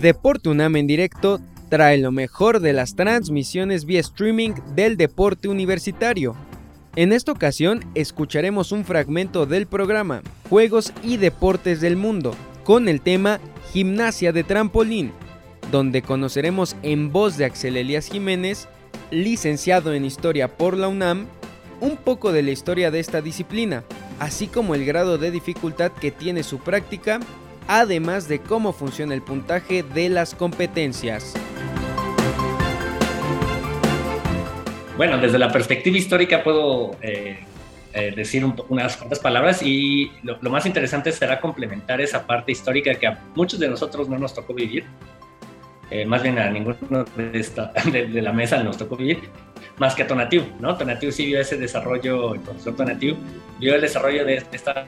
Deporte UNAM en directo trae lo mejor de las transmisiones vía streaming del deporte universitario. En esta ocasión escucharemos un fragmento del programa Juegos y Deportes del Mundo con el tema Gimnasia de Trampolín, donde conoceremos en voz de Axel Elías Jiménez, licenciado en Historia por la UNAM, un poco de la historia de esta disciplina, así como el grado de dificultad que tiene su práctica además de cómo funciona el puntaje de las competencias. Bueno, desde la perspectiva histórica puedo eh, eh, decir unas cuantas palabras y lo, más interesante será complementar esa parte histórica que a muchos de nosotros no nos tocó vivir, eh, más bien a ninguno de, la mesa nos tocó vivir, más que a Tonatiu, ¿no? Tonatiu sí vio ese desarrollo, el profesor Tonatiu vio el desarrollo de esta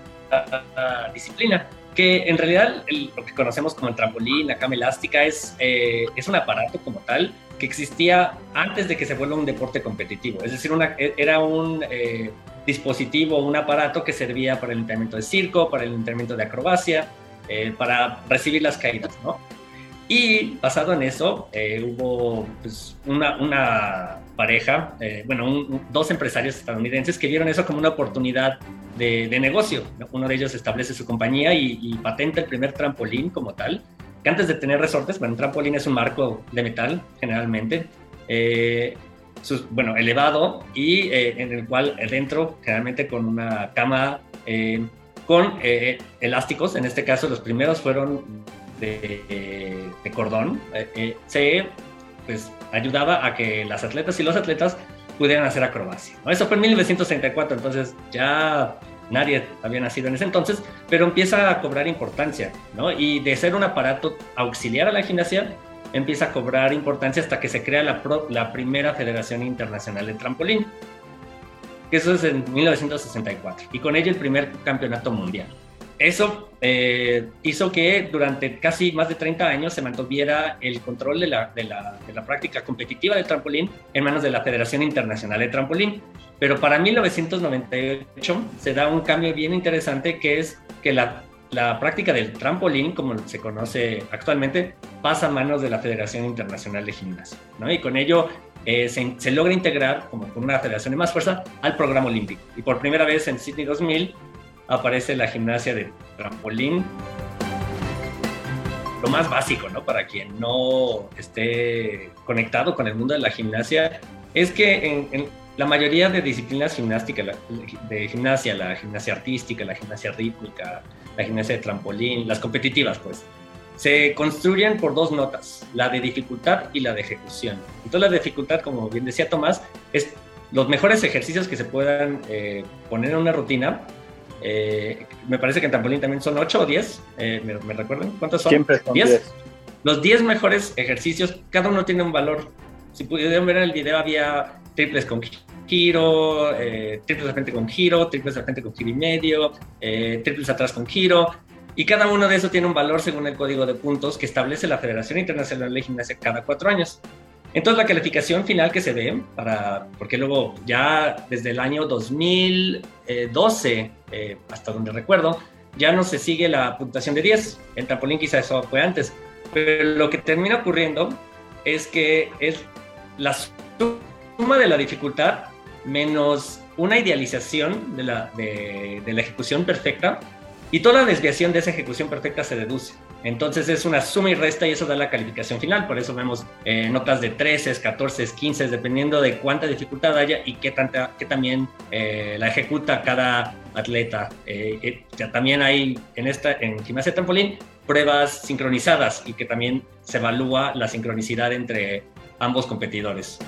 disciplina que en realidad lo que conocemos como el trampolín, la cama elástica, es, eh, es un aparato como tal que existía antes de que se vuelva un deporte competitivo. Es decir, una, e, era un eh, dispositivo, un aparato que servía para el entrenamiento de circo, para el entrenamiento de acrobacia, eh, para recibir las caídas, ¿no? Y basado en eso, hubo pues, una, una, pareja, bueno, dos empresarios estadounidenses que vieron eso como una oportunidad de, negocio. Uno de ellos establece su compañía y, patenta el primer trampolín como tal, que antes de tener resortes, bueno, un trampolín es un marco de metal generalmente, eh, bueno, elevado y eh, en el cual dentro, generalmente con una cama eh, con elásticos, en este caso los primeros fueron de, de cordón, se pues ayudaba a que las atletas y los atletas pudieran hacer acrobacia. Eso fue en 1964, entonces ya nadie había nacido en ese entonces, pero empieza a cobrar importancia, ¿no? Y de ser un aparato auxiliar a la gimnasia, empieza a cobrar importancia hasta que se crea la, la primera Federación Internacional de Trampolín, eso es en 1964, y con ello el primer campeonato mundial. Eso eh, hizo que durante casi más de 30 años se mantuviera el control de la, práctica competitiva del trampolín en manos de la Federación Internacional de Trampolín. Pero para 1998 se da un cambio bien interesante que es que la, práctica del trampolín, como se conoce actualmente, pasa a manos de la Federación Internacional de Gimnasia. ¿no? Y con ello eh, se, se, logra integrar, como con una federación de más fuerza, al programa olímpico. Y por primera vez en Sydney 2000 aparece la gimnasia de trampolín. Lo más básico, ¿no? Para quien no esté conectado con el mundo de la gimnasia, es que en, la mayoría de disciplinas gimnásticas, de gimnasia, la gimnasia artística, la gimnasia rítmica, la gimnasia de trampolín, las competitivas, pues, se construyen por dos notas, la de dificultad y la de ejecución. Entonces la dificultad, como bien decía Tomás, es los mejores ejercicios que se puedan eh, poner en una rutina eh, me parece que en trampolín también son 8 o 10. Eh, ¿me, recuerdan? ¿Cuántos son? Siempre son 10. Los 10 mejores ejercicios, cada uno tiene un valor. Si pudieron ver en el video, había triples con giro, eh, triples de frente con giro, triples de frente con giro y medio, triples atrás con giro. Y cada uno de esos tiene un valor según el código de puntos que establece la Federación Internacional de Gimnasia cada cuatro años. Entonces la calificación final que se ve, para, porque luego ya desde el año 2012, eh, hasta donde recuerdo, ya no se sigue la puntuación de 10. En trampolín quizá eso fue antes. Pero lo que termina ocurriendo es que es la suma de la dificultad menos una idealización de la, de la ejecución perfecta y toda la desviación de esa ejecución perfecta se deduce. Entonces es una suma y resta y eso da la calificación final. Por eso vemos eh, notas de 13, 14, 15, dependiendo de cuánta dificultad haya y qué, tanta, qué también eh, la ejecuta cada atleta. Eh, ya también hay en, esta, en gimnasia trampolín pruebas sincronizadas y que también se evalúa la sincronicidad entre ambos competidores.